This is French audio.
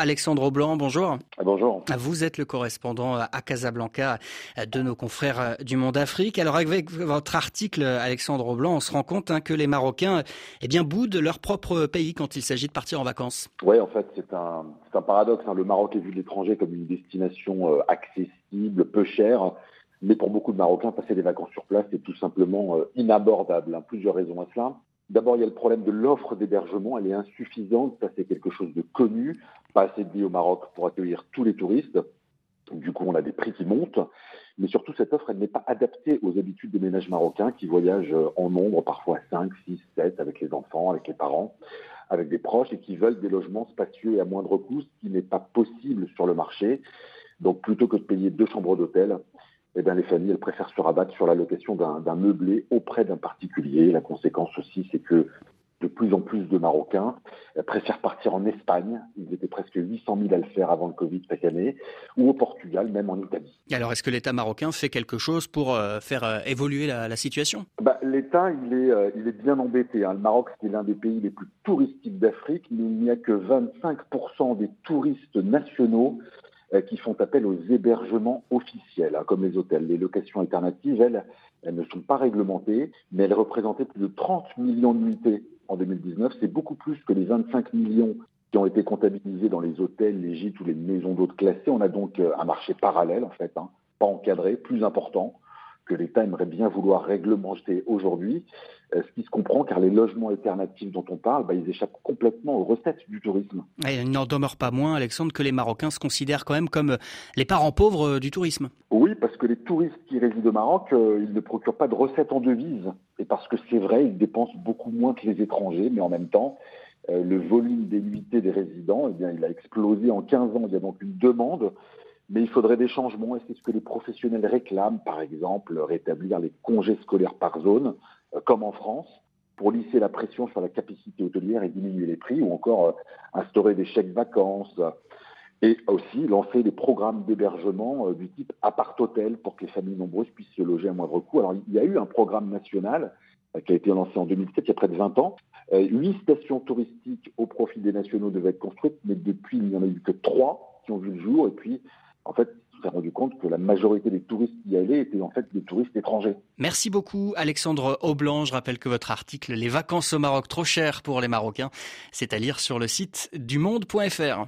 Alexandre Blanc, bonjour. Ah, bonjour. Vous êtes le correspondant à Casablanca de nos confrères du Monde Afrique. Alors avec votre article, Alexandre Blanc, on se rend compte hein, que les Marocains eh bien, boudent leur propre pays quand il s'agit de partir en vacances. Oui, en fait, c'est un, un, paradoxe. Hein. Le Maroc est vu de l'étranger comme une destination euh, accessible, peu chère. Mais pour beaucoup de Marocains, passer des vacances sur place est tout simplement euh, inabordable. Hein. Plusieurs raisons à cela. D'abord, il y a le problème de l'offre d'hébergement. Elle est insuffisante. Ça, c'est quelque chose de connu. Pas assez de lits au Maroc pour accueillir tous les touristes. Du coup, on a des prix qui montent. Mais surtout, cette offre, elle n'est pas adaptée aux habitudes des ménages marocains qui voyagent en nombre, parfois 5, 6, 7, avec les enfants, avec les parents, avec des proches, et qui veulent des logements spacieux et à moindre coût, ce qui n'est pas possible sur le marché. Donc, plutôt que de payer deux chambres d'hôtel, eh bien, les familles, elles préfèrent se rabattre sur la location d'un meublé auprès d'un particulier. La conséquence aussi, c'est que de plus en plus de Marocains préfèrent partir en Espagne. Ils étaient presque 800 000 à le faire avant le Covid chaque année, ou au Portugal, même en Italie. Alors, est-ce que l'État marocain fait quelque chose pour euh, faire euh, évoluer la, situation? Bah, L'État, il, est, euh, il est bien embêté. Hein. Le Maroc, c'est l'un des pays les plus touristiques d'Afrique, mais il n'y a que 25% des touristes nationaux euh, qui font appel aux hébergements officiels, hein, comme les hôtels. Les locations alternatives, elles, elles ne sont pas réglementées, mais elles représentaient plus de 30 millions de nuitées en 2019. C'est beaucoup plus que les 25 millions qui ont été comptabilisés dans les hôtels, les gîtes ou les maisons d'hôtes classées. On a donc euh, un marché parallèle, en fait, hein, pas encadré, plus important, que l'État aimerait bien vouloir réglementer aujourd'hui, euh, ce qui se comprend car les logements alternatifs dont on parle, bah, ils échappent complètement aux recettes du tourisme. il n'en demeure pas moins, Alexandre, que les Marocains se considèrent quand même comme les parents pauvres euh, du tourisme. Oui, parce que les touristes qui résident au Maroc, euh, ils ne procurent pas de recettes en devises. Et parce que c'est vrai, ils dépensent beaucoup moins que les étrangers, mais en même temps, le volume des des résidents, eh bien, il a explosé en 15 ans. Il y a donc une demande mais il faudrait des changements et c'est ce que les professionnels réclament, par exemple, rétablir les congés scolaires par zone, euh, comme en France, pour lisser la pression sur la capacité hôtelière et diminuer les prix, ou encore euh, instaurer des chèques vacances, et aussi lancer des programmes d'hébergement euh, du type appart-hôtel pour que les familles nombreuses puissent se loger à moindre coût. Alors, il y a eu un programme national qui a été lancé en 2007, il y a près de 20 ans. Huit stations touristiques au profit des nationaux devaient être construites, mais depuis, il n'y en a eu que trois qui ont vu le jour. Et puis, en fait, on s'est rendu compte que la majorité des touristes qui y allaient étaient en fait des touristes étrangers. Merci beaucoup Alexandre Aublanc. Je rappelle que votre article Les vacances au Maroc trop chères pour les Marocains, c'est à lire sur le site dumonde.fr.